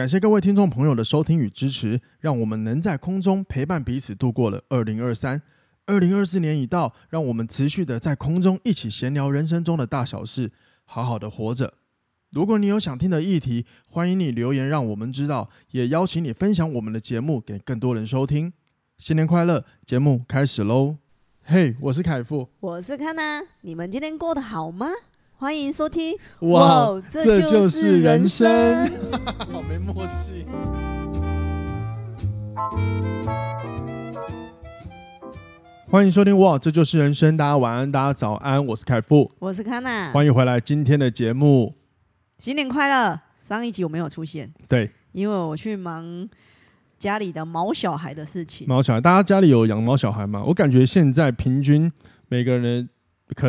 感谢各位听众朋友的收听与支持，让我们能在空中陪伴彼此度过了二零二三。二零二四年已到，让我们持续的在空中一起闲聊人生中的大小事，好好的活着。如果你有想听的议题，欢迎你留言让我们知道，也邀请你分享我们的节目给更多人收听。新年快乐！节目开始喽！嘿，我是凯富，我是康娜，你们今天过得好吗？欢迎收听。哇，这就是人生，好没默契。欢迎收听哇，这就是人生。大家晚安，大家早安。我是凯富，我是康娜。欢迎回来今天的节目。新年快乐！上一集我没有出现，对，因为我去忙家里的毛小孩的事情。毛小孩，大家家里有养毛小孩吗？我感觉现在平均每个人可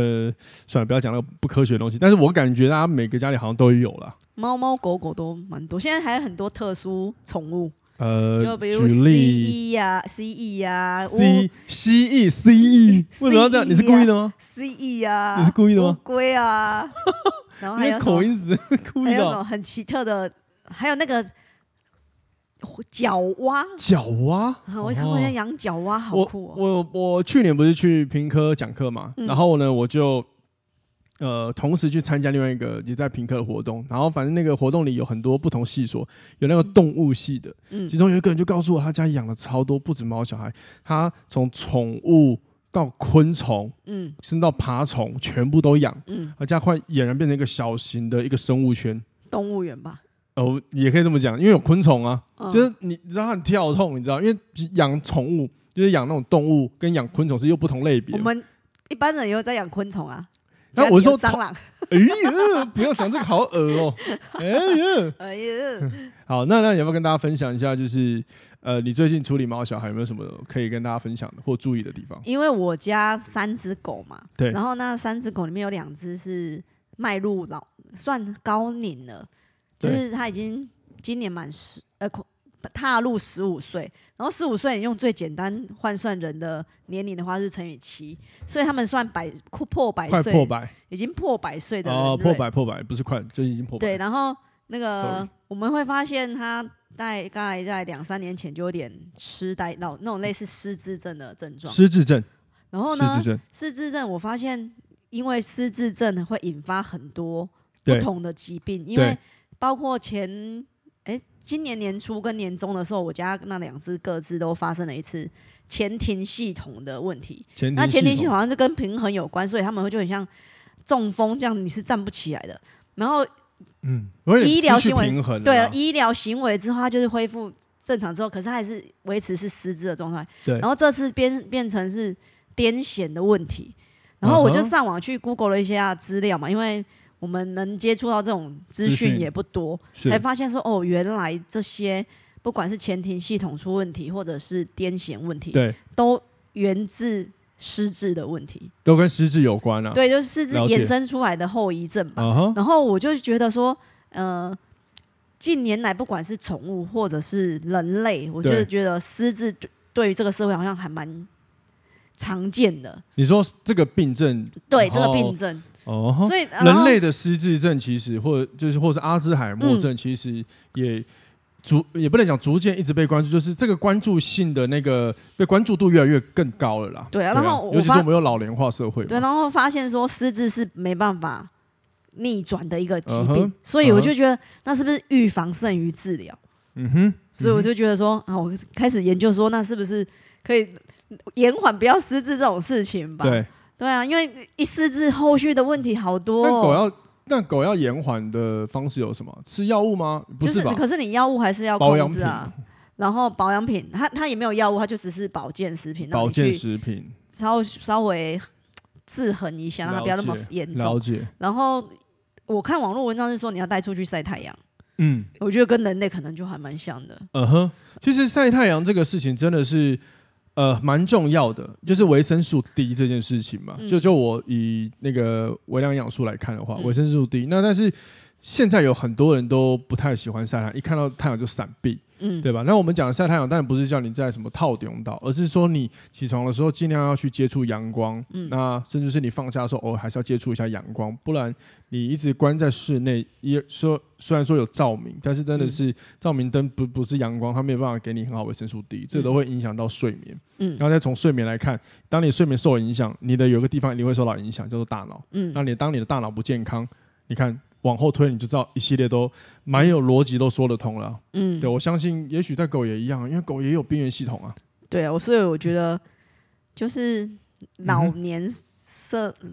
算了，不要讲那个不科学的东西。但是我感觉大家每个家里好像都有了，猫猫狗狗都蛮多。现在还有很多特殊宠物。呃，就比如 C E 呀，C E 呀，C C E C E，为什么要这样？你是故意的吗？C E 呀，你是故意的吗？乌龟啊，然后还有口音是故意的，还有什么很奇特的？还有那个角蛙，角蛙，我看过人家养角蛙，好酷哦！我我去年不是去平科讲课嘛，然后呢，我就。呃，同时去参加另外一个也在平科的活动，然后反正那个活动里有很多不同系所，有那个动物系的，嗯，其中有一个人就告诉我，他家养了超多，不止猫小孩，他从宠物到昆虫，嗯，甚至到爬虫，全部都养，嗯，而家快俨然变成一个小型的一个生物圈，动物园吧，哦，也可以这么讲，因为有昆虫啊，嗯、就是你知道它很跳痛，你知道，因为养宠物就是养那种动物，跟养昆虫是又不同类别，我们一般人也有在养昆虫啊。那我说蟑螂，哎呀，不要想这个好恶哦，哎呀，哎呀，好，那那你要不要跟大家分享一下，就是呃，你最近处理猫小孩有没有什么可以跟大家分享的或注意的地方？因为我家三只狗嘛，对，然后那三只狗里面有两只是迈入老算高龄了，就是他已经今年满十呃。踏入十五岁，然后十五岁你用最简单换算人的年龄的话是乘以七，所以他们算百破百岁，破百，已经破百岁的人哦，破百破百不是快，就已经破百。对，然后那个我们会发现他大概在两三年前就有点痴呆，那那种类似失智症的症状。失智症。然后呢？失智症，失智症，我发现因为失智症会引发很多不同的疾病，因为包括前哎。今年年初跟年终的时候，我家那两只各自都发生了一次前庭系统的问题。前那前庭系统好像是跟平衡有关，所以他们会就很像中风这样，你是站不起来的。然后，嗯，医疗行为对啊，医疗行为之后，它就是恢复正常之后，可是它还是维持是失智的状态。对。然后这次变变成是癫痫的问题，然后我就上网去 Google 了一下资料嘛，因为。我们能接触到这种资讯也不多，才发现说哦，原来这些不管是前庭系统出问题，或者是癫痫问题，对，都源自失智的问题，都跟失智有关啊。对，就是失智衍生出来的后遗症吧。然后我就觉得说，呃，近年来不管是宠物或者是人类，我就是觉得失智对于这个社会好像还蛮常见的。你说这个病症？对，这个病症。哦，所以人类的失智症其实，或者就是，或是阿兹海默症，其实也逐也不能讲逐渐一直被关注，就是这个关注性的那个被关注度越来越更高了啦。对啊，然后尤其是我们有老龄化社会，对，然后发现说失智是没办法逆转的一个疾病，所以我就觉得那是不是预防胜于治疗？嗯哼，所以我就觉得说啊，我开始研究说，那是不是可以延缓不要失智这种事情吧？对。对啊，因为一失智后续的问题好多。那狗要，那狗要延缓的方式有什么？吃药物吗？不是吧？就是，可是你药物还是要控制啊。然后保养品，它它也没有药物，它就只是保健食品。保健食品。稍稍微制衡一下，让它不要那么严重。了解。然后我看网络文章是说你要带出去晒太阳。嗯，我觉得跟人类可能就还蛮像的。嗯哼，其实晒太阳这个事情真的是。呃，蛮重要的，就是维生素 D 这件事情嘛。嗯、就就我以那个微量营养素来看的话，维、嗯、生素 D。那但是现在有很多人都不太喜欢晒太阳，一看到太阳就闪避。嗯，对吧？那我们讲的晒太阳，当然不是叫你在什么套顶岛，而是说你起床的时候尽量要去接触阳光。嗯，那甚至是你放假的时候，偶尔还是要接触一下阳光，不然你一直关在室内，也说虽然说有照明，但是真的是照明灯不不是阳光，它没有办法给你很好维生素 D，这都会影响到睡眠。嗯，然后再从睡眠来看，当你睡眠受影响，你的有个地方一定会受到影响，叫做大脑。嗯，那你当你的大脑不健康，你看。往后推，你就知道一系列都蛮有逻辑，都说得通了。嗯，对，我相信，也许在狗也一样，因为狗也有边缘系统啊。对啊，我所以我觉得，就是老年生、嗯、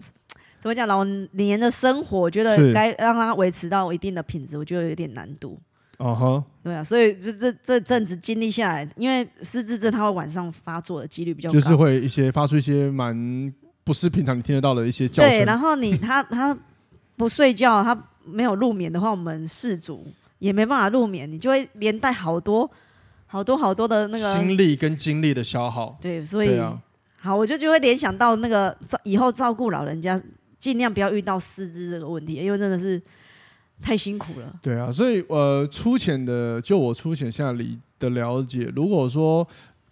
怎么讲，老年的生活，我觉得该让它维持到一定的品质，我觉得有点难度。哦呵，对啊，所以就这这阵子经历下来，因为失智症它会晚上发作的几率比较高，就是会一些发出一些蛮不是平常你听得到的一些叫声。对，然后你他他不睡觉，他。没有入眠的话，我们氏族也没办法入眠，你就会连带好多好多好多的那个心力跟精力的消耗。对，所以、啊、好，我就就会联想到那个以后照顾老人家，尽量不要遇到失智这个问题，因为真的是太辛苦了。对啊，所以呃，粗浅的就我粗浅下理的了解，如果说。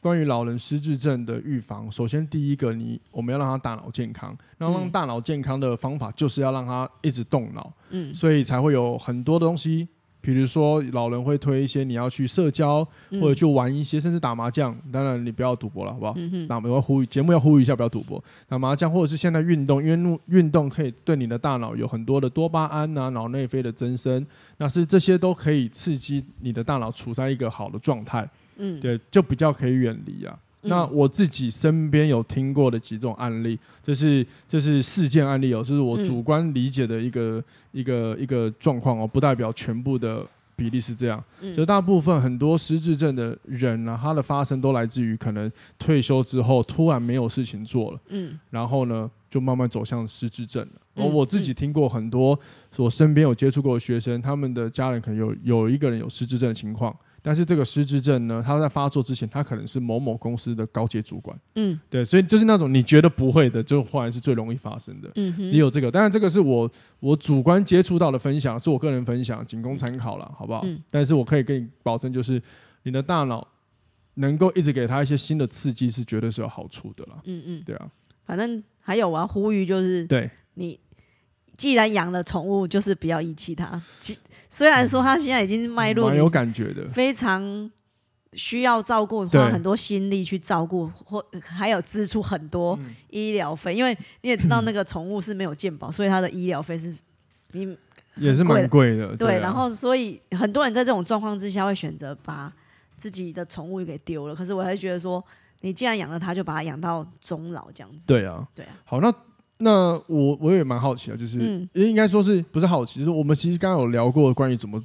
关于老人失智症的预防，首先第一个你，你我们要让他大脑健康。然后让大脑健康的方法，就是要让他一直动脑。嗯，所以才会有很多的东西，比如说老人会推一些你要去社交，或者去玩一些，甚至打麻将。当然你不要赌博了，好不好？嗯。那我们要呼吁节目要呼吁一下，不要赌博。打麻将或者是现在运动，因为运动可以对你的大脑有很多的多巴胺啊、脑内啡的增生，那是这些都可以刺激你的大脑处在一个好的状态。嗯，对，就比较可以远离啊。嗯、那我自己身边有听过的几种案例，就是就是事件案例哦，就是我主观理解的一个、嗯、一个一个状况哦，不代表全部的比例是这样。嗯、就大部分很多失智症的人呢、啊，他的发生都来自于可能退休之后突然没有事情做了，嗯，然后呢就慢慢走向失智症了。而我自己听过很多，我身边有接触过的学生，他们的家人可能有有一个人有失智症的情况。但是这个失智症呢，他在发作之前，他可能是某某公司的高阶主管。嗯，对，所以就是那种你觉得不会的，就后来是最容易发生的。嗯哼，也有这个，当然这个是我我主观接触到的分享，是我个人分享，仅供参考了，好不好？嗯。但是我可以跟你保证，就是你的大脑能够一直给他一些新的刺激，是绝对是有好处的啦。嗯嗯，对啊。反正还有我要呼吁，就是对你。既然养了宠物，就是不要遗弃它。虽然说它现在已经迈入蛮有感觉的，非常需要照顾，花很多心力去照顾，或还有支出很多医疗费。因为你也知道，那个宠物是没有健保，所以它的医疗费是你也是蛮贵的。对，然后所以很多人在这种状况之下会选择把自己的宠物给丢了。可是我还是觉得说，你既然养了它，就把它养到终老这样子。对啊，对啊。好，那。那我我也蛮好奇的，就是应该说是不是好奇？就是我们其实刚刚有聊过关于怎么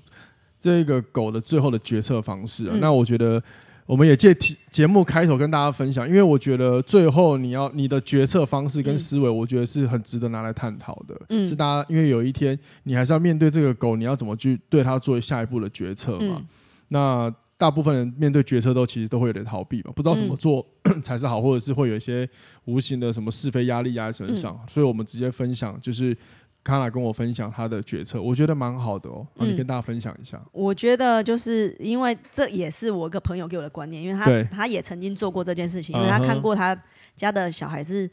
这个狗的最后的决策方式啊。嗯、那我觉得我们也借题节目开头跟大家分享，因为我觉得最后你要你的决策方式跟思维，我觉得是很值得拿来探讨的。嗯，是大家因为有一天你还是要面对这个狗，你要怎么去对它做下一步的决策嘛？嗯、那。大部分人面对决策都其实都会有点逃避嘛，不知道怎么做、嗯、才是好，或者是会有一些无形的什么是非压力压在身上，嗯、所以我们直接分享，就是卡拉跟我分享他的决策，我觉得蛮好的哦，那你跟大家分享一下。我觉得就是因为这也是我一个朋友给我的观念，因为他他也曾经做过这件事情，因为他看过他家的小孩是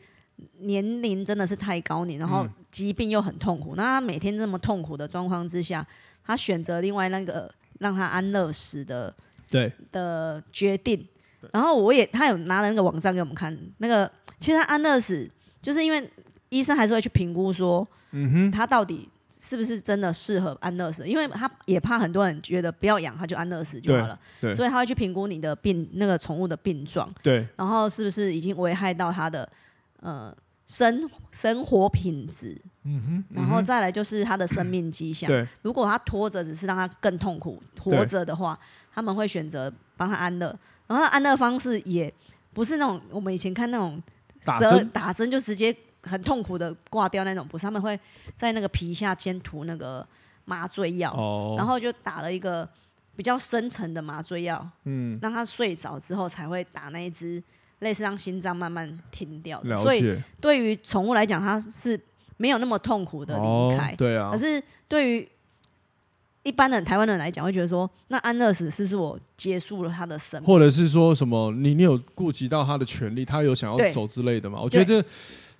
年龄真的是太高年，然后疾病又很痛苦，那他每天这么痛苦的状况之下，他选择另外那个让他安乐死的。对。的决定，然后我也他有拿了那个网站给我们看，那个其实他安乐死就是因为医生还是会去评估说，嗯哼，他到底是不是真的适合安乐死，因为他也怕很多人觉得不要养他就安乐死就好了，对，所以他会去评估你的病那个宠物的病状，对，然后是不是已经危害到他的呃生生活品质，嗯哼，然后再来就是他的生命迹象，对，如果他拖着只是让他更痛苦活着的话。他们会选择帮他安乐，然后他安乐方式也不是那种我们以前看那种打针？打针就直接很痛苦的挂掉那种，不是，他们会在那个皮下先涂那个麻醉药，哦、然后就打了一个比较深层的麻醉药，嗯，让他睡着之后才会打那一只类似让心脏慢慢停掉。所以对于宠物来讲，它是没有那么痛苦的离开，哦、对啊。可是对于一般的台湾人来讲，会觉得说，那安乐死是不是我结束了他的生命，或者是说什么你你有顾及到他的权利，他有想要走之类的嘛？我觉得这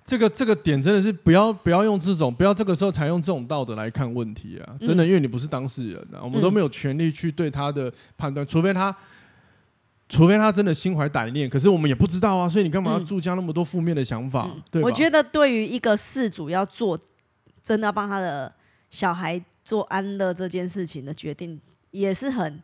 这个这个点真的是不要不要用这种不要这个时候才用这种道德来看问题啊！真的，因为你不是当事人啊，我们都没有权利去对他的判断，除非他。除非他真的心怀歹念，可是我们也不知道啊，所以你干嘛要注加那么多负面的想法？嗯、对？我觉得对于一个事主要做，真的要帮他的小孩做安乐这件事情的决定，也是很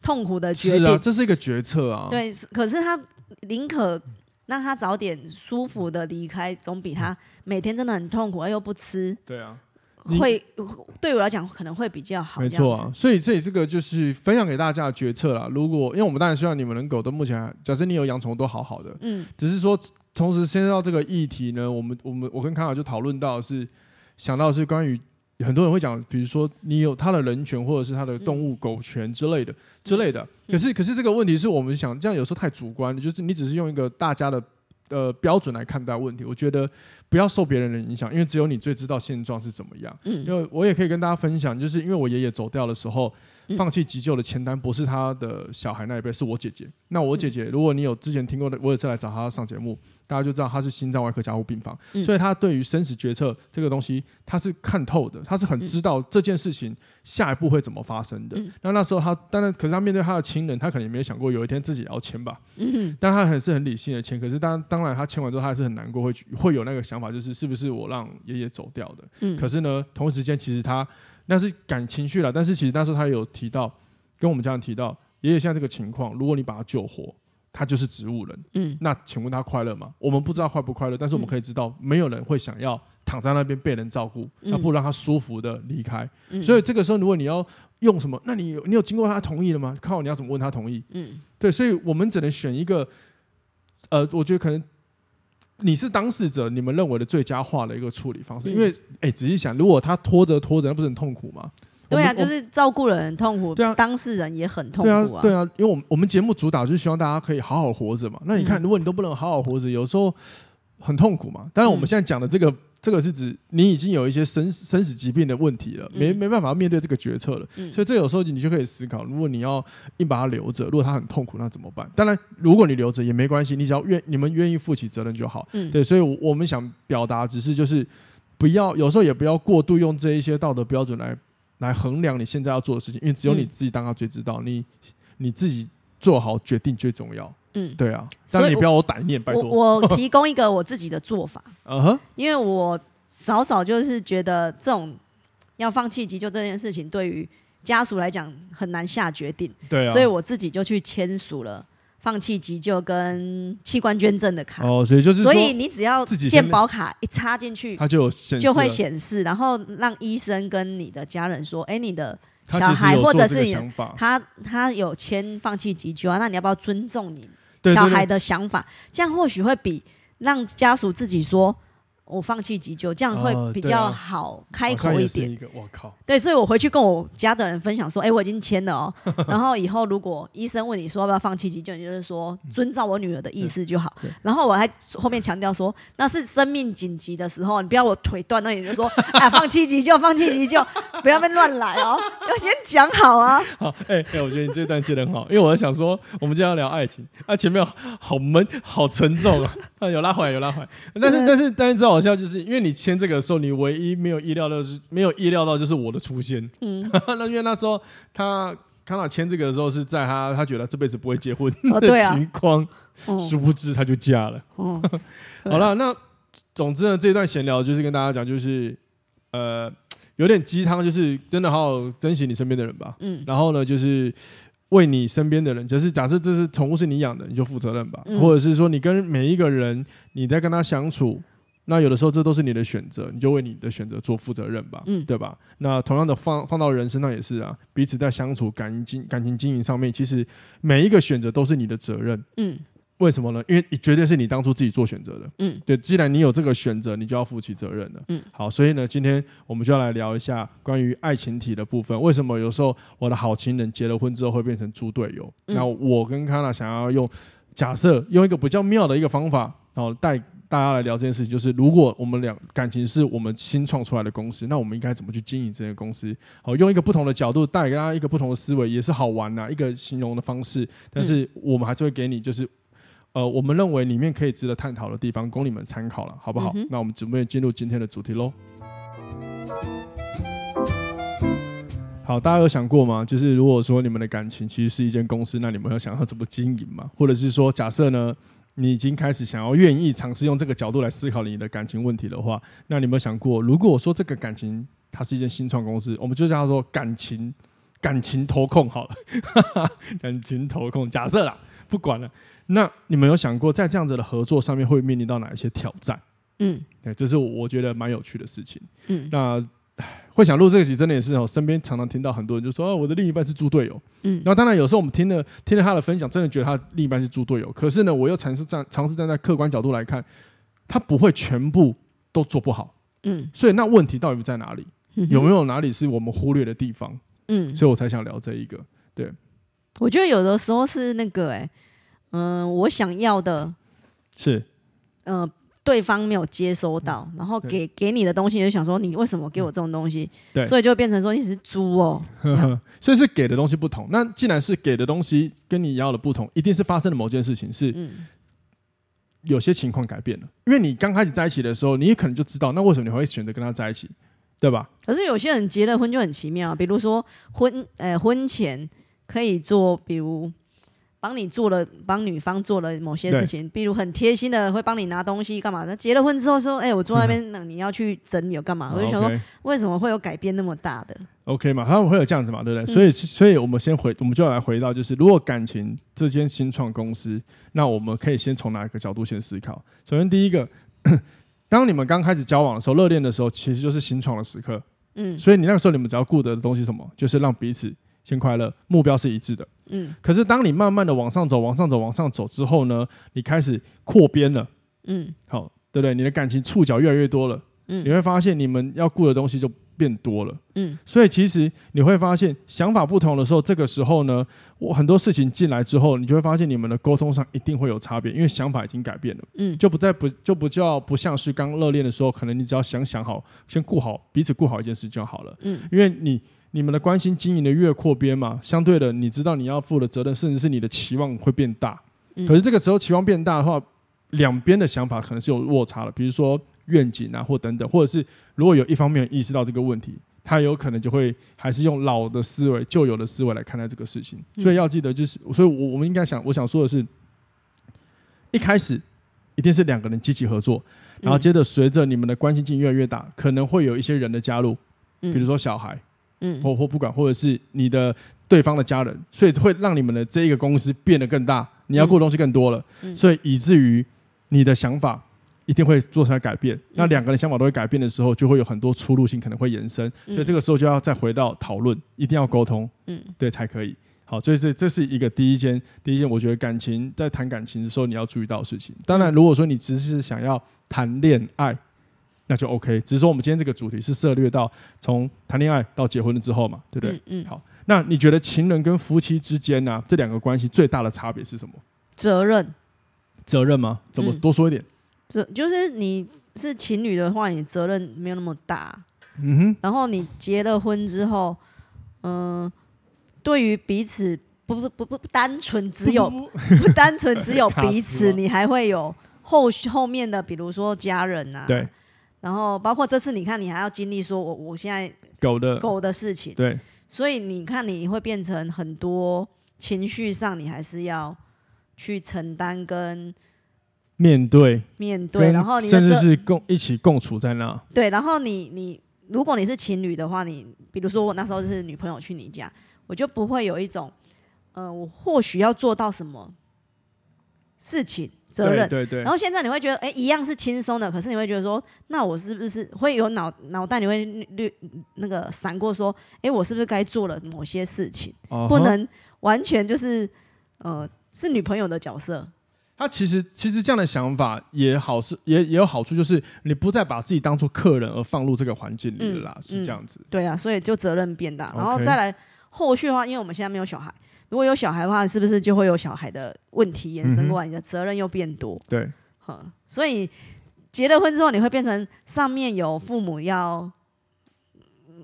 痛苦的决定。是啊，这是一个决策啊。对，可是他宁可让他早点舒服的离开，总比他每天真的很痛苦而又不吃。对啊。会对我来讲可能会比较好，没错啊，所以这也是个就是分享给大家的决策啦。如果因为我们当然希望你们能够都目前，假设你有养宠物都好好的，嗯，只是说同时牵涉到这个议题呢，我们我们我跟康卡就讨论到是想到是关于很多人会讲，比如说你有他的人权或者是他的动物狗权之类的之类的，可是可是这个问题是我们想这样有时候太主观，就是你只是用一个大家的。呃，标准来看待问题，我觉得不要受别人的影响，因为只有你最知道现状是怎么样。嗯，因为我也可以跟大家分享，就是因为我爷爷走掉的时候，放弃急救的签单不是他的小孩那一辈，是我姐姐。那我姐姐，如果你有之前听过的，我有次来找她上节目。大家就知道她是心脏外科加护病房，嗯、所以她对于生死决策这个东西，她是看透的，她是很知道这件事情下一步会怎么发生的。嗯、那那时候她当然，可是她面对她的亲人，她可能也没有想过有一天自己也要签吧。嗯、但她还是很理性的签。可是当当然她签完之后，她还是很难过，会会有那个想法，就是是不是我让爷爷走掉的。嗯、可是呢，同时间其实他那是感情绪了，但是其实那时候他有提到，跟我们家人提到，爷爷现在这个情况，如果你把他救活。他就是植物人，嗯，那请问他快乐吗？我们不知道快不快乐，但是我们可以知道，没有人会想要躺在那边被人照顾，那、嗯、不如让他舒服的离开。嗯、所以这个时候，如果你要用什么，那你有你有经过他同意了吗？靠，你要怎么问他同意？嗯，对，所以我们只能选一个，呃，我觉得可能你是当事者，你们认为的最佳化的一个处理方式。嗯、因为，哎、欸，仔细想，如果他拖着拖着，那不是很痛苦吗？对啊，就是照顾人很痛苦，对啊，当事人也很痛苦啊。对啊，对啊，因为我们我们节目主打就是希望大家可以好好活着嘛。那你看，如果你都不能好好活着，有时候很痛苦嘛。当然，我们现在讲的这个这个是指你已经有一些生生死疾病的问题了，没没办法面对这个决策了。所以这有时候你就可以思考，如果你要硬把它留着，如果他很痛苦，那怎么办？当然，如果你留着也没关系，你只要愿你们愿意负起责任就好。对，所以我们想表达只是就是不要有时候也不要过度用这一些道德标准来。来衡量你现在要做的事情，因为只有你自己当下最知道，嗯、你你自己做好决定最重要。嗯，对啊，但你不要有歹念，拜托。我，我提供一个我自己的做法，嗯哼，因为我早早就是觉得这种要放弃急救这件事情，对于家属来讲很难下决定，对啊，所以我自己就去签署了。放弃急救跟器官捐赠的卡哦，所以就是所以你只要健保卡一插进去，它就就会显示，然后让医生跟你的家人说，哎，你的小孩或者是你他他有签放弃急救啊，那你要不要尊重你小孩的想法？这样或许会比让家属自己说。我放弃急救，这样会比较好开口一点。我靠！对，所以我回去跟我家的人分享说：“哎，我已经签了哦。然后以后如果医生问你说要不要放弃急救，你就是说遵照我女儿的意思就好。然后我还后面强调说，那是生命紧急的时候，你不要我腿断那你就说哎，放弃急救，放弃急救，不要被乱来哦，要先讲好啊。好，哎哎，我觉得你这段接得很好，因为我在想说，我们今天要聊爱情啊，前面好闷，好沉重啊，有拉回来，有拉回来。但是但是但是知道。好笑就是因为你签这个的时候，你唯一没有意料到是没有意料到就是我的出现。嗯，那因为那时候他康纳签这个的时候是在他他觉得这辈子不会结婚的情况，殊不知他就嫁了。哦，好了，那总之呢，这一段闲聊就是跟大家讲，就是呃有点鸡汤，就是真的好好珍惜你身边的人吧。嗯，然后呢，就是为你身边的人，就是假设这是宠物是你养的，你就负责任吧。或者是说你跟每一个人你在跟他相处。那有的时候这都是你的选择，你就为你的选择做负责任吧，嗯，对吧？那同样的放放到人身上也是啊，彼此在相处感情感情经营上面，其实每一个选择都是你的责任，嗯，为什么呢？因为你绝对是你当初自己做选择的，嗯，对，既然你有这个选择，你就要负起责任了，嗯，好，所以呢，今天我们就要来聊一下关于爱情体的部分，为什么有时候我的好情人结了婚之后会变成猪队友？嗯，那我跟康娜想要用假设用一个比较妙的一个方法，然后带。大家来聊这件事情，就是如果我们两感情是我们新创出来的公司，那我们应该怎么去经营这间公司？好，用一个不同的角度带给大家一个不同的思维，也是好玩呐、啊，一个形容的方式。但是我们还是会给你，就是呃，我们认为里面可以值得探讨的地方，供你们参考了，好不好？嗯、那我们准备进入今天的主题喽。好，大家有想过吗？就是如果说你们的感情其实是一间公司，那你们要想要怎么经营吗？或者是说，假设呢，你已经开始想要愿意尝试用这个角度来思考你的感情问题的话，那你有没有想过，如果说这个感情它是一间新创公司，我们就叫它说感情感情投控 好了，感情投控。假设啦，不管了，那你们有想过，在这样子的合作上面会面临到哪一些挑战？嗯，对，这是我觉得蛮有趣的事情。嗯，那。会想录这个集，真的也是哦。身边常常听到很多人就说：“哦，我的另一半是猪队友。”嗯，然后当然有时候我们听了听了他的分享，真的觉得他另一半是猪队友。可是呢，我又尝试站尝试站在客观角度来看，他不会全部都做不好。嗯，所以那问题到底在哪里？有没有哪里是我们忽略的地方？嗯，所以我才想聊这一个。对，我觉得有的时候是那个哎，嗯，我想要的是嗯。对方没有接收到，然后给给你的东西，你就想说你为什么给我这种东西？对，所以就变成说你是猪哦。呵呵，所以是给的东西不同。那既然是给的东西跟你要的不同，一定是发生了某件事情，是有些情况改变了。因为你刚开始在一起的时候，你可能就知道，那为什么你会选择跟他在一起，对吧？可是有些人结了婚就很奇妙，比如说婚呃婚前可以做，比如。帮你做了，帮女方做了某些事情，比如很贴心的会帮你拿东西干嘛？那结了婚之后说，哎、欸，我坐那边，那你要去整理，有干嘛？我就想说，为什么会有改变那么大的？OK 嘛，他们会有这样子嘛，对不对？所以，所以我们先回，我们就要来回到，就是如果感情这间新创公司，那我们可以先从哪一个角度先思考？首先，第一个，当你们刚开始交往的时候，热恋的时候，其实就是新创的时刻。嗯，所以你那个时候，你们只要顾得的东西什么？就是让彼此先快乐，目标是一致的。嗯，可是当你慢慢的往上走，往上走，往上走之后呢，你开始扩编了，嗯，好，对不对？你的感情触角越来越多了，嗯，你会发现你们要顾的东西就变多了，嗯，所以其实你会发现想法不同的时候，这个时候呢，我很多事情进来之后，你就会发现你们的沟通上一定会有差别，因为想法已经改变了，嗯，就不再不就不叫不像是刚热恋的时候，可能你只要想想好，先顾好彼此，顾好一件事就好了，嗯，因为你。你们的关心经营的越扩编嘛，相对的，你知道你要负的责任，甚至是你的期望会变大。嗯、可是这个时候期望变大的话，两边的想法可能是有落差的。比如说愿景啊，或等等，或者是如果有一方面意识到这个问题，他有可能就会还是用老的思维、旧有的思维来看待这个事情。所以要记得，就是，所以我我们应该想，我想说的是，一开始一定是两个人积极合作，然后接着随着你们的关系经营越来越大，可能会有一些人的加入，比如说小孩。嗯，或或不管，或者是你的对方的家人，所以会让你们的这一个公司变得更大，你要顾的东西更多了，嗯、所以以至于你的想法一定会做出来改变。嗯、那两个人想法都会改变的时候，就会有很多出入性可能会延伸，所以这个时候就要再回到讨论，一定要沟通，嗯，对才可以。好，所以这这是一个第一件，第一件我觉得感情在谈感情的时候你要注意到的事情。当然，如果说你只是想要谈恋爱。那就 OK，只是说我们今天这个主题是涉略到从谈恋爱到结婚了之后嘛，对不对？嗯。嗯好，那你觉得情人跟夫妻之间呢、啊，这两个关系最大的差别是什么？责任。责任吗？怎么多说一点？责、嗯、就是你是情侣的话，你责任没有那么大。嗯哼。然后你结了婚之后，嗯、呃，对于彼此不不不不不单纯只有不，单纯只有 彼此，你还会有后续后面的，比如说家人啊。对。然后包括这次，你看你还要经历说，我我现在狗的狗的事情，对，所以你看你会变成很多情绪上，你还是要去承担跟面对面对，然后你甚至是共一起共处在那。对，然后你你如果你是情侣的话，你比如说我那时候是女朋友去你家，我就不会有一种，呃，我或许要做到什么事情。责任，对对对，然后现在你会觉得，哎，一样是轻松的，可是你会觉得说，那我是不是会有脑脑袋，你会略那个闪过说，哎，我是不是该做了某些事情？Uh huh. 不能完全就是，呃，是女朋友的角色。他其实其实这样的想法也好，是也也有好处，就是你不再把自己当做客人而放入这个环境里了啦，嗯、是这样子、嗯。对啊，所以就责任变大，然后再来后续的话，因为我们现在没有小孩。如果有小孩的话，是不是就会有小孩的问题延伸过来？你的责任又变多。对，哈，所以结了婚之后，你会变成上面有父母要，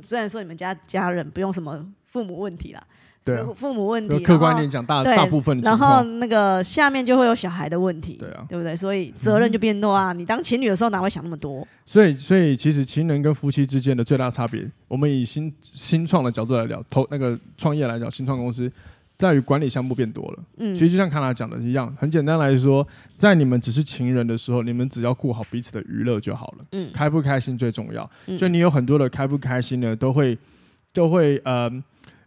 虽然说你们家家人不用什么父母问题啦。对、啊，父母问题，客观点讲，大大部分，然后那个下面就会有小孩的问题，对啊，对不对？所以责任就变多啊。嗯、你当情侣的时候哪会想那么多？所以，所以其实情人跟夫妻之间的最大差别，我们以新新创的角度来聊，投那个创业来讲，新创公司在于管理项目变多了。嗯，其实就像康纳讲的一样，很简单来说，在你们只是情人的时候，你们只要顾好彼此的娱乐就好了。嗯，开不开心最重要。嗯、所以你有很多的开不开心呢，都会都会呃。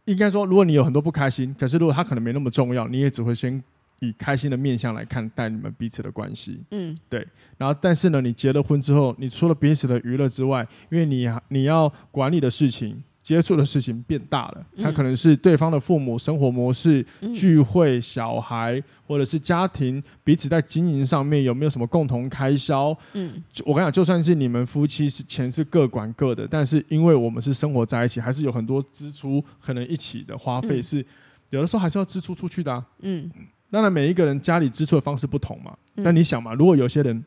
应该说，如果你有很多不开心，可是如果他可能没那么重要，你也只会先以开心的面向来看待你们彼此的关系。嗯，对。然后，但是呢，你结了婚之后，你除了彼此的娱乐之外，因为你你要管理的事情。接触的事情变大了，他可能是对方的父母、生活模式、嗯、聚会、小孩，或者是家庭彼此在经营上面有没有什么共同开销？嗯，我跟你讲，就算是你们夫妻是钱是各管各的，但是因为我们是生活在一起，还是有很多支出，可能一起的花费是、嗯、有的时候还是要支出出去的、啊。嗯，当然每一个人家里支出的方式不同嘛，嗯、但你想嘛，如果有些人，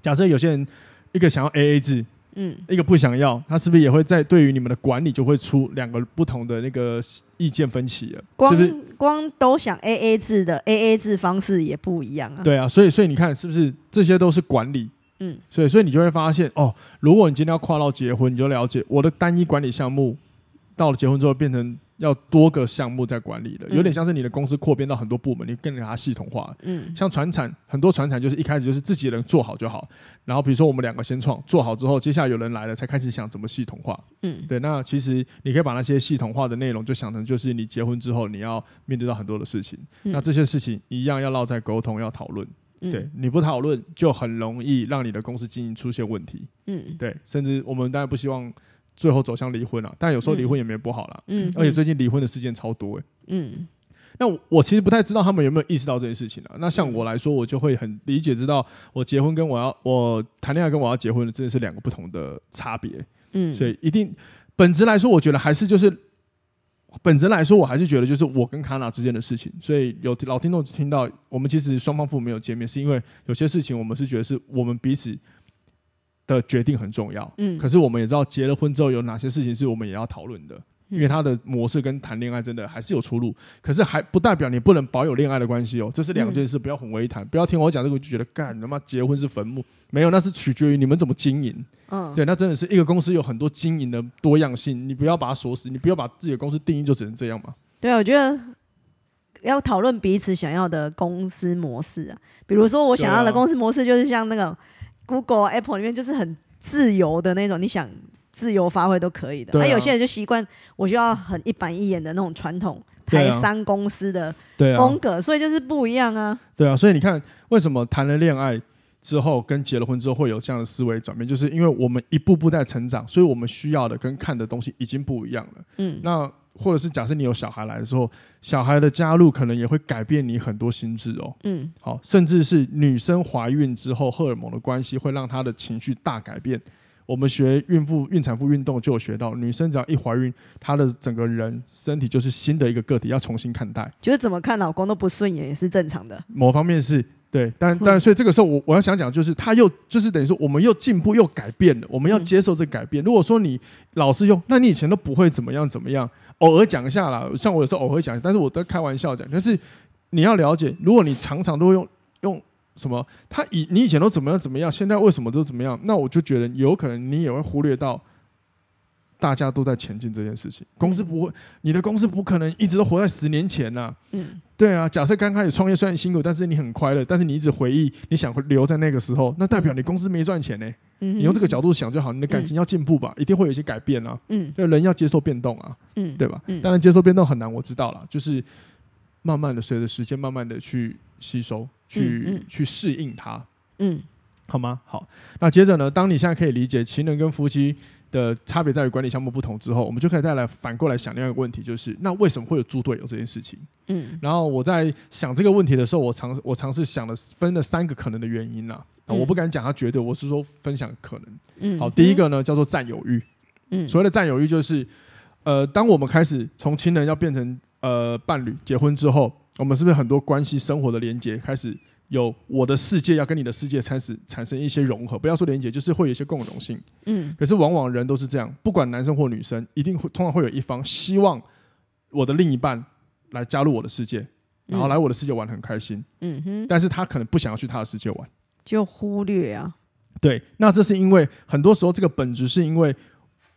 假设有些人一个想要 AA 制。嗯，一个不想要，他是不是也会在对于你们的管理就会出两个不同的那个意见分歧了？光光都想 A A 制的 A A 制方式也不一样啊。对啊，所以所以你看是不是这些都是管理？嗯，所以所以你就会发现哦，如果你今天要跨到结婚，你就了解我的单一管理项目到了结婚之后变成。要多个项目在管理的，有点像是你的公司扩编到很多部门，你更给它系统化。嗯，像传产很多传产就是一开始就是自己人做好就好，然后比如说我们两个先创做好之后，接下来有人来了才开始想怎么系统化。嗯，对，那其实你可以把那些系统化的内容就想成就是你结婚之后你要面对到很多的事情，那这些事情一样要落在沟通要讨论。对，你不讨论就很容易让你的公司经营出现问题。嗯，对，甚至我们当然不希望。最后走向离婚了，但有时候离婚也没不好了。嗯，而且最近离婚的事件超多哎、欸。嗯，那我，我其实不太知道他们有没有意识到这件事情啊。那像我来说，我就会很理解知道，我结婚跟我要我谈恋爱跟我要结婚的真的是两个不同的差别。嗯，所以一定本质来说，我觉得还是就是本质来说，我还是觉得就是我跟卡娜之间的事情。所以有老听众听到，我们其实双方父母没有见面，是因为有些事情我们是觉得是我们彼此。的决定很重要，嗯，可是我们也知道结了婚之后有哪些事情是我们也要讨论的，嗯、因为他的模式跟谈恋爱真的还是有出入，可是还不代表你不能保有恋爱的关系哦，这是两件事，不要混为一谈，不要听我讲这个就觉得干他妈结婚是坟墓，没有，那是取决于你们怎么经营，嗯，对，那真的是一个公司有很多经营的多样性，你不要把它锁死，你不要把自己的公司定义就只能这样嘛。对啊，我觉得要讨论彼此想要的公司模式啊，比如说我想要的公司模式就是像那个。Google、Apple 里面就是很自由的那种，你想自由发挥都可以的。那、有些人就习惯，我就要很一板一眼的那种传统台商公司的风格，啊、所以就是不一样啊。对啊，所以你看，为什么谈了恋爱之后跟结了婚之后会有这样的思维转变，就是因为我们一步步在成长，所以我们需要的跟看的东西已经不一样了。嗯，那。或者是假设你有小孩来的时候，小孩的加入可能也会改变你很多心智哦。嗯，好，甚至是女生怀孕之后，荷尔蒙的关系会让她的情绪大改变。我们学孕妇孕产妇运动就有学到，女生只要一怀孕，她的整个人身体就是新的一个个体，要重新看待。就是怎么看老公都不顺眼也是正常的。某方面是对，但但所以这个时候我我要想讲，就是她又就是等于说我们又进步又改变了，我们要接受这改变。如果说你老是用，那你以前都不会怎么样怎么样。偶尔讲一下啦，像我有时候偶尔讲，但是我都开玩笑讲。但是你要了解，如果你常常都用用什么，他以你以前都怎么样怎么样，现在为什么都怎么样？那我就觉得有可能你也会忽略到大家都在前进这件事情。公司不会，你的公司不可能一直都活在十年前呐。嗯，对啊。假设刚开始创业虽然辛苦，但是你很快乐，但是你一直回忆你想留在那个时候，那代表你公司没赚钱呢、欸。你用这个角度想就好，你的感情要进步吧，嗯、一定会有一些改变啊。嗯，人要接受变动啊，嗯，对吧？嗯、当然接受变动很难，我知道了，就是慢慢的随着时间，慢慢的去吸收，去、嗯嗯、去适应它。嗯，好吗？好，那接着呢，当你现在可以理解情人跟夫妻的差别在于管理项目不同之后，我们就可以再来反过来想另外一个问题，就是那为什么会有猪队友这件事情？嗯，然后我在想这个问题的时候，我尝我尝试想了分了三个可能的原因啦。啊，我不敢讲它绝对，我是说分享可能。嗯，好，第一个呢叫做占有欲。嗯，所谓的占有欲就是，呃，当我们开始从亲人要变成呃伴侣结婚之后，我们是不是很多关系生活的连接开始有我的世界要跟你的世界开始产生一些融合，不要说连接，就是会有一些共融性。嗯，可是往往人都是这样，不管男生或女生，一定会通常会有一方希望我的另一半来加入我的世界，然后来我的世界玩很开心。嗯哼，但是他可能不想要去他的世界玩，就忽略啊。对，那这是因为很多时候这个本质是因为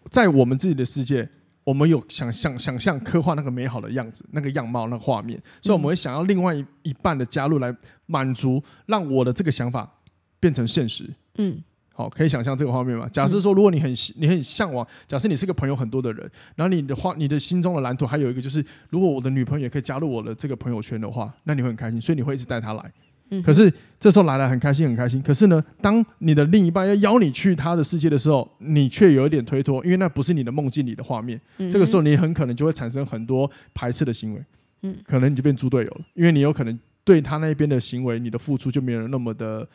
在我们自己的世界。我们有想象、想象、刻画那个美好的样子、那个样貌、那个画面，所以我们会想要另外一一半的加入来满足，让我的这个想法变成现实。嗯，好，可以想象这个画面吗？假设说，如果你很你很向往，假设你是个朋友很多的人，然后你的画、你的心中的蓝图还有一个就是，如果我的女朋友也可以加入我的这个朋友圈的话，那你会很开心，所以你会一直带她来。可是这时候来了很开心很开心，可是呢，当你的另一半要邀你去他的世界的时候，你却有一点推脱，因为那不是你的梦境里的画面。这个时候你很可能就会产生很多排斥的行为，可能你就变猪队友了，因为你有可能对他那边的行为，你的付出就没有那么的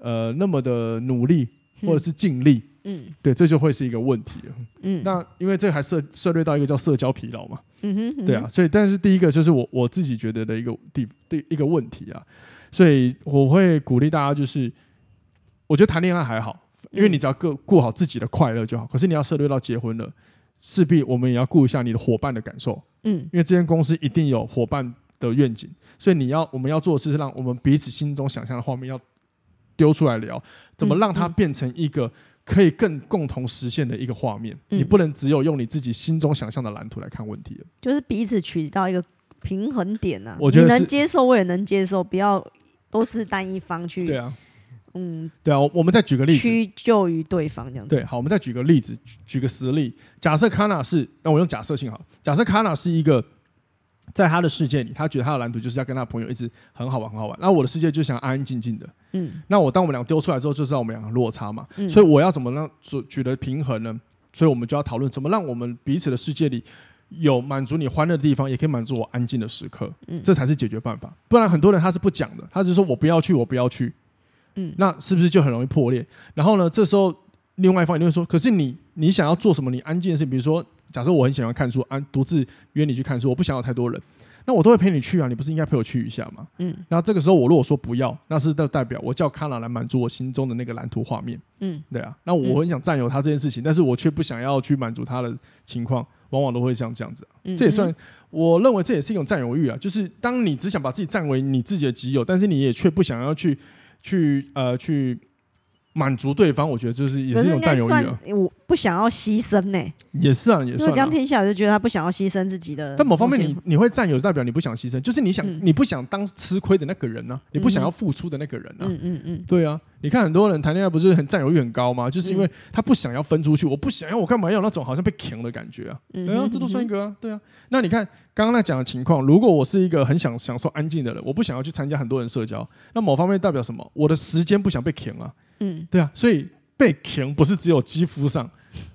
呃那么的努力或者是尽力。嗯，对，这就会是一个问题了。嗯，那因为这还涉涉略到一个叫社交疲劳嘛。嗯哼，对啊，所以但是第一个就是我我自己觉得的一个第第一个问题啊。所以我会鼓励大家，就是我觉得谈恋爱还好，因为你只要顾顾好自己的快乐就好。可是你要涉猎到结婚了，势必我们也要顾一下你的伙伴的感受。嗯，因为这间公司一定有伙伴的愿景，所以你要我们要做的事是让我们彼此心中想象的画面要丢出来聊，怎么让它变成一个可以更共同实现的一个画面。你不能只有用你自己心中想象的蓝图来看问题，就是彼此取到一个平衡点啊。我觉得你能接受，我也能接受，不要。都是单一方去对啊，嗯，对啊，我们再举个例子，屈就于对方这样子。对，好，我们再举个例子，举个实例。假设卡纳是，那我用假设性好。假设卡纳是一个，在他的世界里，他觉得他的蓝图就是要跟他朋友一直很好玩，很好玩。那我的世界就想安安静静的。嗯。那我当我们俩丢出来之后，就知道我们两个落差嘛。嗯。所以我要怎么让取取得平衡呢？所以我们就要讨论怎么让我们彼此的世界里。有满足你欢乐的地方，也可以满足我安静的时刻，嗯，这才是解决办法。不然很多人他是不讲的，他只是说我不要去，我不要去，嗯，那是不是就很容易破裂？然后呢，这时候另外一方一定会说，可是你你想要做什么？你安静的事，比如说，假设我很喜欢看书，安独自约你去看书，我不想要太多人。那我都会陪你去啊，你不是应该陪我去一下吗？嗯，那这个时候我如果说不要，那是代代表我叫卡拉来满足我心中的那个蓝图画面。嗯，对啊，那我很想占有他这件事情，但是我却不想要去满足他的情况，往往都会像这样子啊。这也算，我认为这也是一种占有欲啊，就是当你只想把自己占为你自己的己有，但是你也却不想要去去呃去。满足对方，我觉得就是也是一种占有欲。我不想要牺牲呢、欸，也是啊，也是、啊。这样听起来就觉得他不想要牺牲自己的。但某方面你，你你会占有，代表你不想牺牲，就是你想、嗯、你不想当吃亏的那个人呢、啊，你不想要付出的那个人呢、啊。嗯嗯嗯，对啊。你看很多人谈恋爱不是很占有欲很高吗？就是因为他不想要分出去，我不想要，我干嘛要那种好像被强的感觉啊？哎呀、啊，这都算一个啊，对啊。那你看刚刚那讲的情况，如果我是一个很想享受安静的人，我不想要去参加很多人社交，那某方面代表什么？我的时间不想被强啊。嗯，对啊，所以。被强不是只有肌肤上，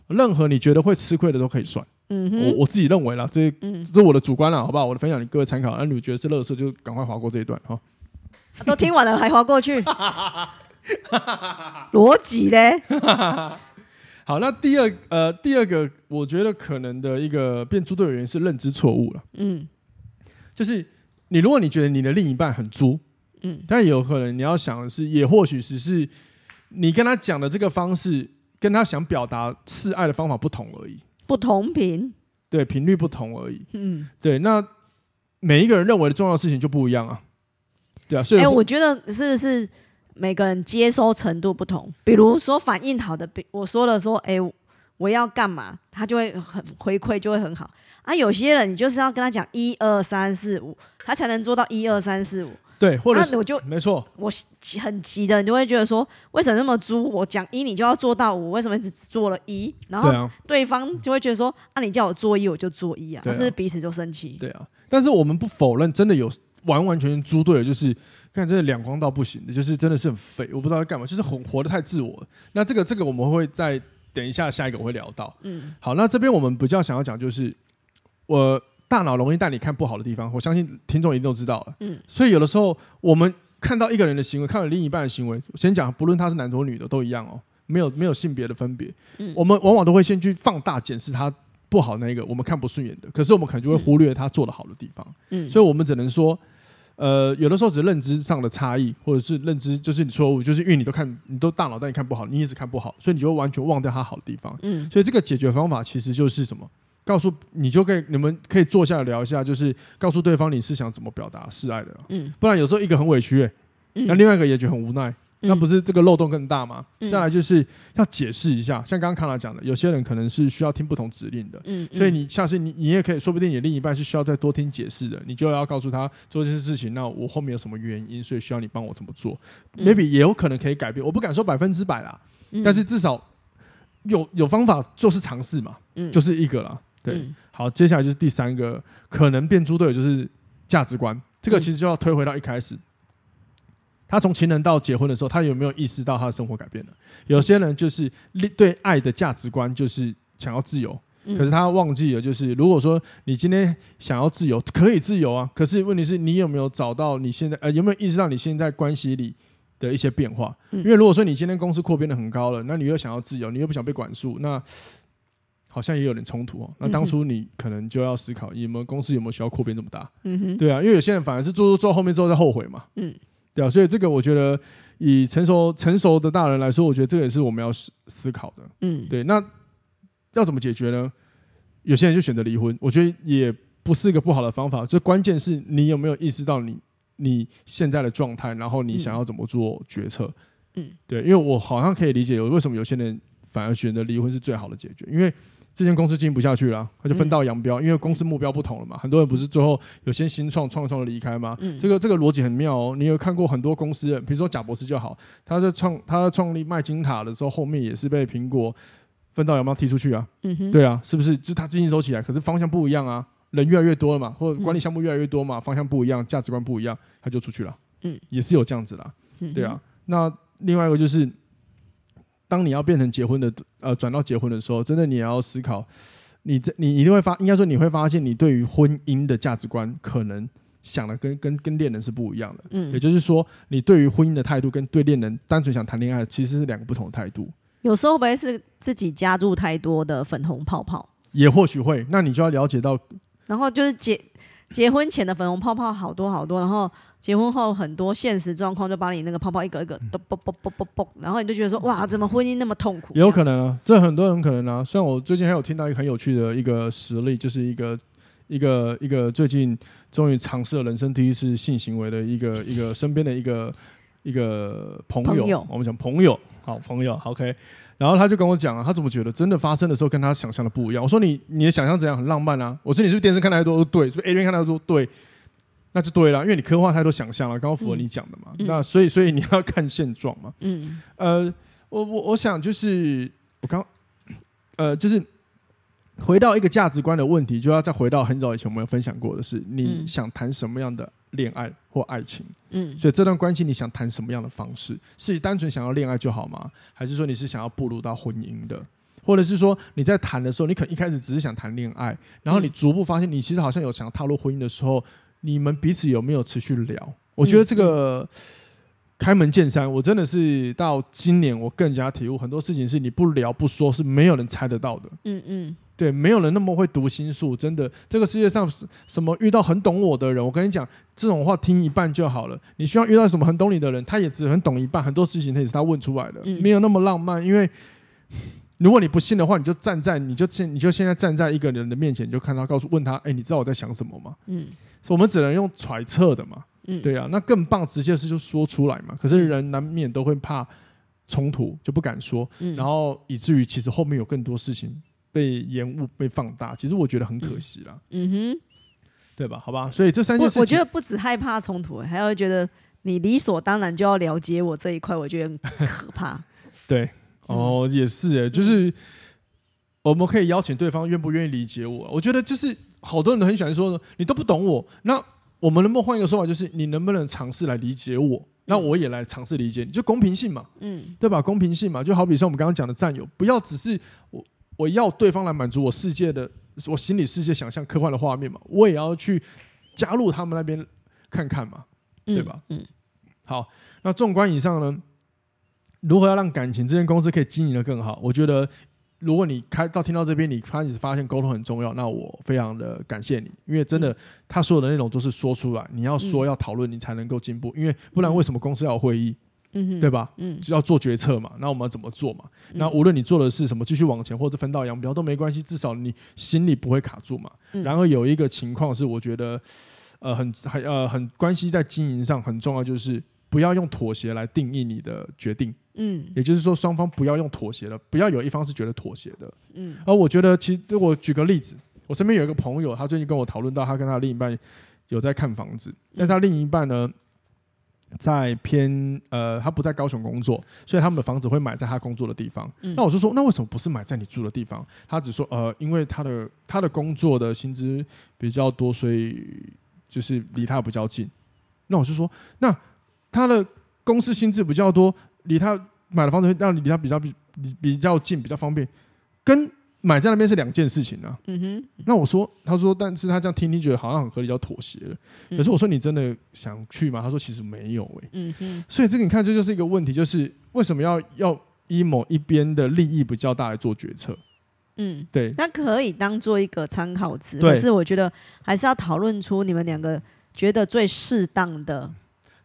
任何你觉得会吃亏的都可以算。嗯哼，我我自己认为啦，这这是我的主观啦，好不好？我的分享你各位参考。那你觉得是乐色，就赶快划过这一段哈。都听完了还划过去，逻辑嘞？好，那第二呃第二个，我觉得可能的一个变猪队友原因是认知错误了。嗯，就是你如果你觉得你的另一半很猪，嗯，但有可能你要想的是，也或许只是。你跟他讲的这个方式，跟他想表达示爱的方法不同而已，不同频，对，频率不同而已。嗯，对，那每一个人认为的重要事情就不一样啊，对啊，所以，哎、欸，我觉得是不是每个人接收程度不同？比如说反应好的，比我说了说，哎、欸，我要干嘛，他就会很回馈，就会很好啊。有些人你就是要跟他讲一二三四五，他才能做到一二三四五。对，或者是我就没错，我很急的，你就会觉得说，为什么那么猪？我讲一，你就要做到五，为什么只做了一？然后对方就会觉得说，啊，你叫我做一，我就做一啊，可是彼此就生气。对啊，但是我们不否认，真的有完完全全猪队友，就是看真的两光到不行的，就是真的是很废，我不知道在干嘛，就是很活得太自我了。那这个这个我们会再等一下下一个我会聊到。嗯，好，那这边我们比较想要讲就是我。大脑容易带你看不好的地方，我相信听众一定都知道了。嗯，所以有的时候我们看到一个人的行为，看到另一半的行为，先讲，不论他是男的或女的都一样哦，没有没有性别的分别。嗯，我们往往都会先去放大检视他不好那个我们看不顺眼的，可是我们可能就会忽略他做的好的地方。嗯，所以我们只能说，呃，有的时候只是认知上的差异，或者是认知就是你错误，就是因为你都看你都大脑，但你看不好，你一直看不好，所以你就会完全忘掉他好的地方。嗯，所以这个解决方法其实就是什么？告诉你就可以，你们可以坐下来聊一下，就是告诉对方你是想怎么表达示爱的。嗯，不然有时候一个很委屈，欸，那另外一个也觉得很无奈。那不是这个漏洞更大吗？嗯、再来就是要解释一下，像刚刚康娜讲的，有些人可能是需要听不同指令的，嗯，所以你下次你你也可以，说不定你另一半是需要再多听解释的，你就要告诉他做这些事情，那我后面有什么原因，所以需要你帮我怎么做，嗯，maybe 也有可能可以改变，我不敢说百分之百啦，嗯，但是至少有有方法就是尝试嘛，嗯，就是一个啦，对，嗯，好，接下来就是第三个可能变猪队友就是价值观，这个其实就要推回到一开始。他从情人到结婚的时候，他有没有意识到他的生活改变了？有些人就是对爱的价值观就是想要自由，可是他忘记了，就是如果说你今天想要自由，可以自由啊，可是问题是你有没有找到你现在呃有没有意识到你现在关系里的一些变化？因为如果说你今天公司扩编的很高了，那你又想要自由，你又不想被管束，那好像也有点冲突哦。那当初你可能就要思考，你们公司有没有需要扩编这么大？嗯哼，对啊，因为有些人反而是做做做后面之后再后悔嘛。嗯。对啊，所以这个我觉得，以成熟成熟的大人来说，我觉得这个也是我们要思思考的。嗯，对。那要怎么解决呢？有些人就选择离婚，我觉得也不是一个不好的方法。就关键是你有没有意识到你你现在的状态，然后你想要怎么做决策。嗯，对，因为我好像可以理解有为什么有些人反而选择离婚是最好的解决，因为。这间公司经营不下去了，他就分道扬镳，因为公司目标不同了嘛。很多人不是最后有些新创创创的离开吗？这个这个逻辑很妙哦。你有看过很多公司，比如说贾博士就好，他在创他在创立麦金塔的时候，后面也是被苹果分道扬镳踢出去啊。对啊，是不是？就是他经济走起来，可是方向不一样啊，人越来越多了嘛，或者管理项目越来越多嘛，方向不一样，价值观不一样，他就出去了。嗯，也是有这样子啦。对啊，那另外一个就是。当你要变成结婚的，呃，转到结婚的时候，真的你也要思考，你这你一定会发，应该说你会发现，你对于婚姻的价值观可能想的跟跟跟恋人是不一样的。嗯，也就是说，你对于婚姻的态度跟对恋人单纯想谈恋爱，其实是两个不同的态度。有时候会不会是自己加入太多的粉红泡泡？也或许会，那你就要了解到，然后就是结结婚前的粉红泡泡好多好多，然后。结婚后很多现实状况就把你那个泡泡一个一个都啵啵啵啵啵，然后你就觉得说哇，怎么婚姻那么痛苦？也有可能啊，这很多人可能啊。虽然我最近还有听到一个很有趣的一个实例，就是一个一个一个最近终于尝试了人生第一次性行为的一个 一个身边的一个一个朋友，朋友我们讲朋友，好朋友，OK。然后他就跟我讲啊，他怎么觉得真的发生的时候跟他想象的不一样？我说你你的想象怎样？很浪漫啊。我说你是不是电视看太多？对，是不是 A 片看太多？对。那就对了，因为你科幻太多想象了，刚刚符合你讲的嘛。嗯、那所以，所以你要看现状嘛。嗯。呃，我我我想就是我刚，呃，就是回到一个价值观的问题，就要再回到很早以前我们有分享过的是，你想谈什么样的恋爱或爱情？嗯。所以这段关系你想谈什么样的方式？是单纯想要恋爱就好吗？还是说你是想要步入到婚姻的？或者是说你在谈的时候，你可能一开始只是想谈恋爱，然后你逐步发现你其实好像有想要踏入婚姻的时候。你们彼此有没有持续聊？我觉得这个开门见山，我真的是到今年我更加体悟，很多事情是你不聊不说，是没有人猜得到的。嗯嗯，对，没有人那么会读心术，真的，这个世界上什么遇到很懂我的人，我跟你讲，这种话听一半就好了。你需要遇到什么很懂你的人，他也只很懂一半，很多事情他也是他问出来的，没有那么浪漫，因为。如果你不信的话，你就站在，你就现，你就现在站在一个人的面前，你就看他，告诉问他，哎、欸，你知道我在想什么吗？嗯，我们只能用揣测的嘛。嗯，对啊，那更棒，直接是就说出来嘛。可是人难免都会怕冲突，就不敢说，嗯、然后以至于其实后面有更多事情被延误、被放大。其实我觉得很可惜啦。嗯哼，对吧？好吧，所以这三件事情，我觉得不止害怕冲突，还要觉得你理所当然就要了解我这一块，我觉得很可怕。对。哦，也是哎，就是我们可以邀请对方愿不愿意理解我。我觉得就是好多人都很喜欢说，你都不懂我，那我们能不能换一个说法，就是你能不能尝试来理解我？那我也来尝试理解你，就公平性嘛，嗯，对吧？公平性嘛，就好比像我们刚刚讲的战友，不要只是我我要对方来满足我世界的我心理世界想象科幻的画面嘛，我也要去加入他们那边看看嘛，对吧？嗯，好，那纵观以上呢？如何要让感情这间公司可以经营的更好？我觉得如果你开到听到这边，你开始发现沟通很重要，那我非常的感谢你，因为真的他所有的内容都是说出来，你要说要讨论，你才能够进步，因为不然为什么公司要有会议？嗯，对吧？嗯，就要做决策嘛。那我们要怎么做嘛？那无论你做的是什么，继续往前或者分道扬镳都没关系，至少你心里不会卡住嘛。然后有一个情况是，我觉得呃很很呃很关系在经营上很重要，就是不要用妥协来定义你的决定。嗯，也就是说双方不要用妥协了，不要有一方是觉得妥协的。嗯，而我觉得其实我举个例子，我身边有一个朋友，他最近跟我讨论到，他跟他另一半有在看房子，但他另一半呢，在偏呃，他不在高雄工作，所以他们的房子会买在他工作的地方。嗯、那我就说，那为什么不是买在你住的地方？他只说呃，因为他的他的工作的薪资比较多，所以就是离他比较近。那我就说，那他的公司薪资比较多，离他买的房子会让离他比较比比较近，比较方便，跟。买在那边是两件事情啊。嗯哼。那我说，他说，但是他这样听听觉得好像很合理，叫妥协了。可是我说，你真的想去吗？他说，其实没有哎。嗯哼。所以这个你看，这就是一个问题，就是为什么要要以某一边的利益比较大来做决策？嗯，对。那可以当做一个参考值，可是我觉得还是要讨论出你们两个觉得最适当的，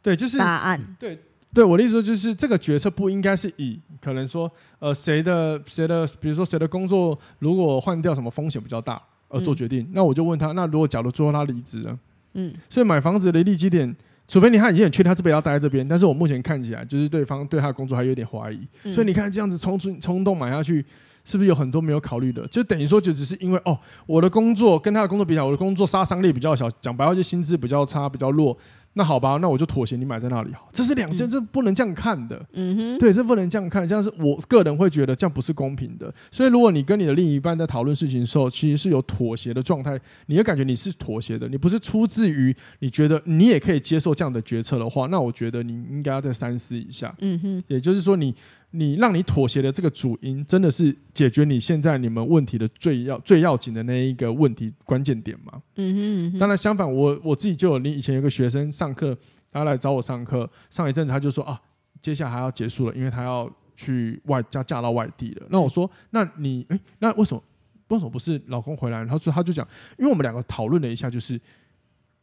对，就是答案。对。对我的意思说，就是这个决策不应该是以可能说，呃，谁的谁的，比如说谁的工作如果换掉什么风险比较大而做决定。嗯、那我就问他，那如果假如最后他离职了？嗯，所以买房子的利基点，除非你看已经很确定他这辈子要待在这边，但是我目前看起来就是对方对他的工作还有点怀疑，嗯、所以你看这样子冲出冲动买下去，是不是有很多没有考虑的？就等于说就只是因为哦，我的工作跟他的工作比较，我的工作杀伤力比较小，讲白话就薪资比较差，比较弱。那好吧，那我就妥协，你买在那里好。这是两件，这不能这样看的。嗯哼，对，这不能这样看，这样是我个人会觉得这样不是公平的。所以，如果你跟你的另一半在讨论事情的时候，其实是有妥协的状态，你会感觉你是妥协的，你不是出自于你觉得你也可以接受这样的决策的话，那我觉得你应该要再三思一下。嗯哼，也就是说你。你让你妥协的这个主因，真的是解决你现在你们问题的最要最要紧的那一个问题关键点吗？嗯哼，嗯哼。当然，相反，我我自己就有，你以前有个学生上课，他来找我上课，上一阵子他就说啊，接下来还要结束了，因为他要去外嫁嫁到外地了。那我说，那你诶，那为什么为什么不是老公回来？他说他就讲，因为我们两个讨论了一下，就是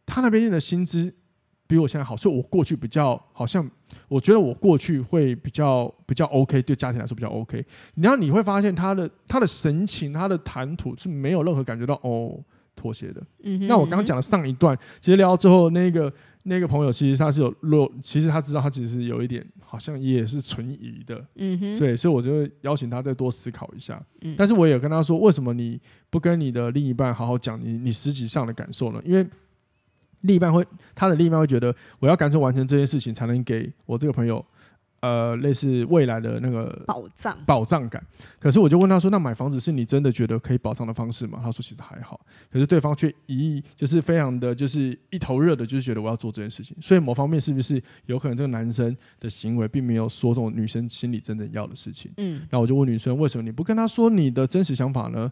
他那边的薪资。比我现在好，所以我过去比较好像，我觉得我过去会比较比较 OK，对家庭来说比较 OK。然后你会发现他的他的神情，他的谈吐是没有任何感觉到哦妥协的。嗯哼，那我刚刚讲的上一段，其实聊到最后，那个那个朋友其实他是有落，其实他知道他其实有一点好像也是存疑的。嗯哼，对，所以我就会邀请他再多思考一下。嗯，但是我也跟他说，为什么你不跟你的另一半好好讲你你实际上的感受呢？因为另一半会，他的另一半会觉得，我要赶紧完成这件事情，才能给我这个朋友，呃，类似未来的那个保障保障感。可是我就问他说：“那买房子是你真的觉得可以保障的方式吗？”他说：“其实还好。”可是对方却一就是非常的就是一头热的，就是觉得我要做这件事情。所以某方面是不是有可能这个男生的行为并没有说中女生心里真正要的事情？嗯。然后我就问女生：“为什么你不跟他说你的真实想法呢？”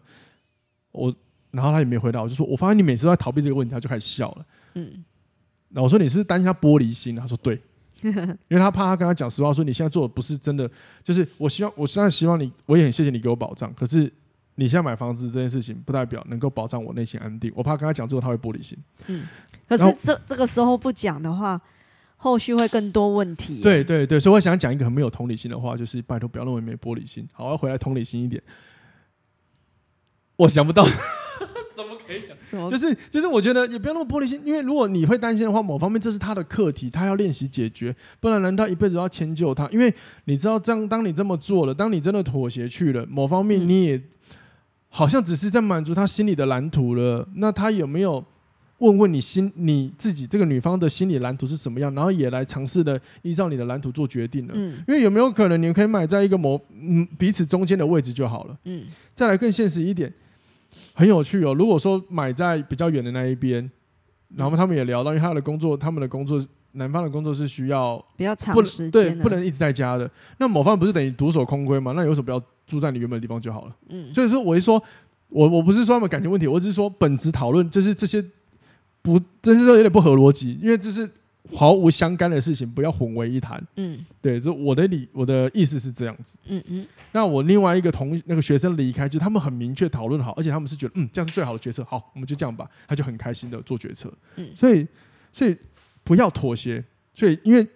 我，然后他也没回答。我就说：“我发现你每次都在逃避这个问题。”他就开始笑了。嗯，那我说，你是不是担心他玻璃心？他说对，因为他怕他跟他讲实话，说你现在做的不是真的，就是我希望，我现在希望你，我也很谢谢你给我保障。可是你现在买房子这件事情，不代表能够保障我内心安定。我怕跟他讲之后他会玻璃心。嗯，可是这这个时候不讲的话，后续会更多问题。对对对，所以我想讲一个很没有同理心的话，就是拜托不要认为没玻璃心。好，我要回来同理心一点。我想不到。什么可以讲？就是就是，我觉得也不要那么玻璃心，因为如果你会担心的话，某方面这是他的课题，他要练习解决，不然难道一辈子要迁就他？因为你知道，这样当你这么做了，当你真的妥协去了，某方面你也好像只是在满足他心里的蓝图了。那他有没有问问你心你自己这个女方的心理蓝图是什么样？然后也来尝试的依照你的蓝图做决定呢？嗯，因为有没有可能你可以买在一个某嗯彼此中间的位置就好了？嗯，再来更现实一点。很有趣哦。如果说买在比较远的那一边，然后他们也聊到，因为他的工作，他们的工作，男方的工作是需要比较长时间，对，不能一直在家的。那某方不是等于独守空闺吗？那你为什么不要住在你原本的地方就好了？嗯，所以说我一说，我我不是说他们感情问题，我只是说本质讨论，就是这些不，真是说有点不合逻辑，因为这是毫无相干的事情不要混为一谈。嗯，对，这我的理我的意思是这样子。嗯嗯。那我另外一个同那个学生离开，就他们很明确讨论好，而且他们是觉得嗯这样是最好的决策，好，我们就这样吧，他就很开心的做决策。嗯，所以所以不要妥协，所以因为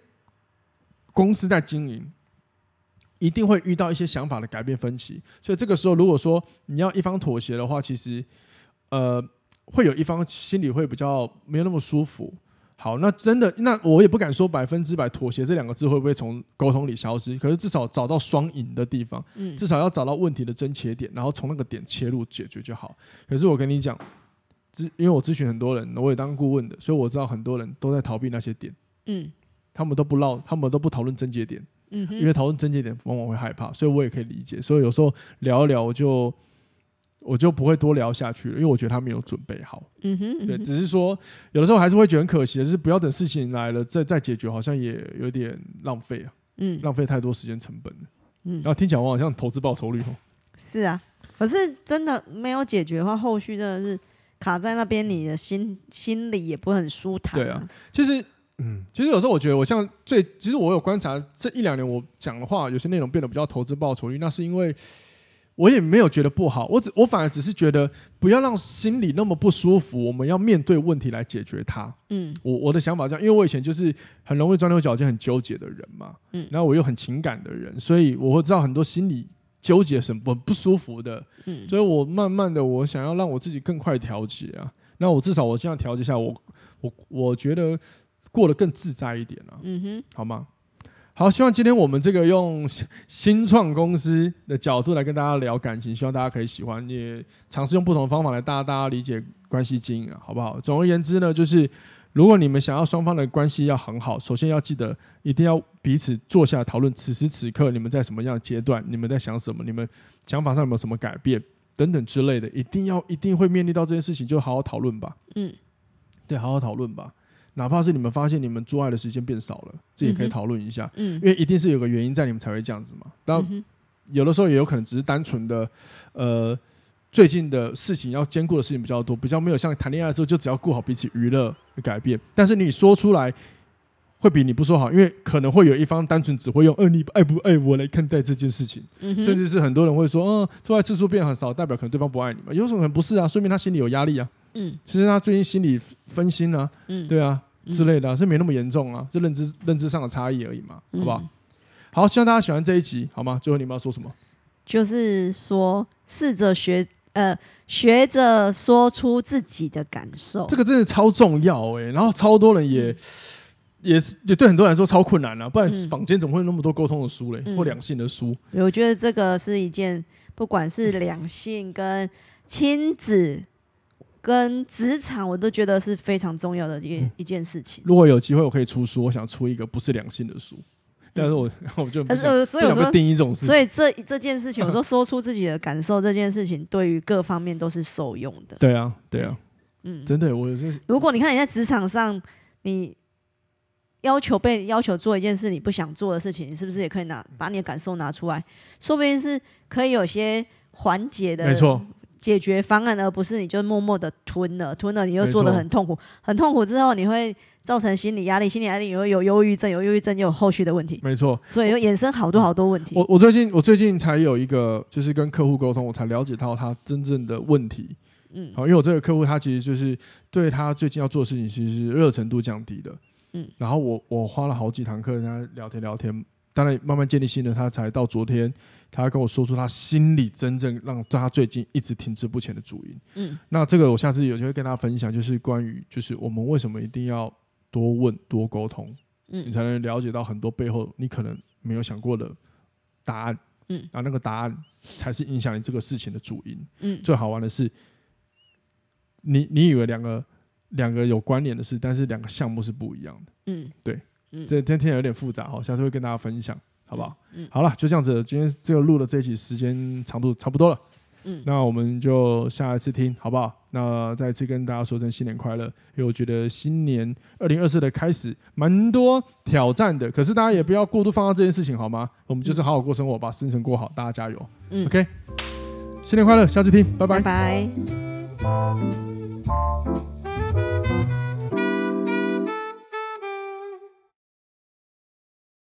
公司在经营。一定会遇到一些想法的改变分歧，所以这个时候，如果说你要一方妥协的话，其实，呃，会有一方心里会比较没有那么舒服。好，那真的，那我也不敢说百分之百妥协这两个字会不会从沟通里消失，可是至少找到双赢的地方，至少要找到问题的真结点，然后从那个点切入解决就好。可是我跟你讲，因为我咨询很多人，我也当顾问的，所以我知道很多人都在逃避那些点，嗯，他们都不唠，他们都不讨论症结点。嗯，因为讨论症结点往往会害怕，所以我也可以理解。所以有时候聊一聊，我就我就不会多聊下去了，因为我觉得他没有准备好。嗯哼，对，只是说有的时候还是会觉得很可惜的，就是不要等事情来了再再解决，好像也有点浪费啊。嗯，浪费太多时间成本了。嗯，然后听起来我好像投资报酬率哦。是啊，可是真的没有解决的话，后续真的是卡在那边，你的心心里也不会很舒坦。对啊，其实。嗯，其实有时候我觉得，我像最，其实我有观察这一两年，我讲的话有些内容变得比较投资报酬率，那是因为我也没有觉得不好，我只我反而只是觉得不要让心里那么不舒服，我们要面对问题来解决它。嗯，我我的想法这样，因为我以前就是很容易钻牛角尖、很纠结的人嘛，嗯，然后我又很情感的人，所以我会知道很多心理纠结什么不不舒服的，嗯，所以我慢慢的我想要让我自己更快调节啊，那我至少我现在调节下，我我我觉得。过得更自在一点啊，嗯哼，好吗？好，希望今天我们这个用新创公司的角度来跟大家聊感情，希望大家可以喜欢，也尝试用不同的方法来大家大家理解关系经营啊，好不好？总而言之呢，就是如果你们想要双方的关系要很好，首先要记得一定要彼此坐下讨论，此时此刻你们在什么样的阶段，你们在想什么，你们想法上有没有什么改变等等之类的，一定要一定会面临到这件事情，就好好讨论吧。嗯，对，好好讨论吧。哪怕是你们发现你们做爱的时间变少了，这也可以讨论一下。嗯，因为一定是有个原因在，你们才会这样子嘛。当然，有的时候也有可能只是单纯的，呃，最近的事情要兼顾的事情比较多，比较没有像谈恋爱的时候就只要顾好彼此娱乐的改变。但是你说出来会比你不说好，因为可能会有一方单纯只会用“呃，你爱不爱我”来看待这件事情，甚至是很多人会说：“嗯，做爱次数变很少，代表可能对方不爱你嘛？”有什么可能不是啊？说明他心里有压力啊。嗯，其实他最近心理分心啊。嗯，对啊。之类的、啊，是没那么严重啊，这认知认知上的差异而已嘛，好不好？好，希望大家喜欢这一集，好吗？最后你们要说什么？就是说，试着学，呃，学着说出自己的感受，这个真的超重要哎、欸。然后超多人也也是，也对很多人来说超困难啊。不然坊间怎么会有那么多沟通的书嘞，或两性的书？我觉得这个是一件，不管是两性跟亲子。跟职场，我都觉得是非常重要的一一件事情。如果有机会，我可以出书，我想出一个不是良性的书，但是我 我就不是，所以我说定义这种事情。所以这这件事情，我说说出自己的感受，这件事情对于各方面都是受用的。对啊，对啊，嗯，真的，我是。如果你看你在职场上，你要求被要求做一件事你不想做的事情，你是不是也可以拿把你的感受拿出来？说不定是可以有些缓解的。没错。解决方案，而不是你就默默的吞了，吞了你又做的很痛苦，很痛苦之后你会造成心理压力，心理压力你会有忧郁症，有忧郁症就有后续的问题。没错，所以又衍生好多好多问题。我我最近我最近才有一个，就是跟客户沟通，我才了解到他真正的问题。嗯，好，因为我这个客户他其实就是对他最近要做的事情，其实是热程度降低的。嗯，然后我我花了好几堂课跟他聊天聊天，当然慢慢建立信任，他才到昨天。他跟我说出他心里真正让他最近一直停滞不前的主因。嗯，那这个我下次有机会跟大家分享，就是关于就是我们为什么一定要多问多沟通，嗯，你才能了解到很多背后你可能没有想过的答案。嗯，啊，那个答案才是影响你这个事情的主因。嗯，最好玩的是，你你以为两个两个有关联的事，但是两个项目是不一样的。嗯，对，嗯，这今天有点复杂哈，下次会跟大家分享。好不好？嗯，好了，就这样子。今天这个录的这一集时间长度差不多了，嗯，那我们就下一次听，好不好？那再一次跟大家说声新年快乐，因为我觉得新年二零二四的开始蛮多挑战的，可是大家也不要过度放大这件事情，好吗？我们就是好好过生活，把事情过好，大家加油。嗯，OK，新年快乐，下次听，拜拜。拜拜。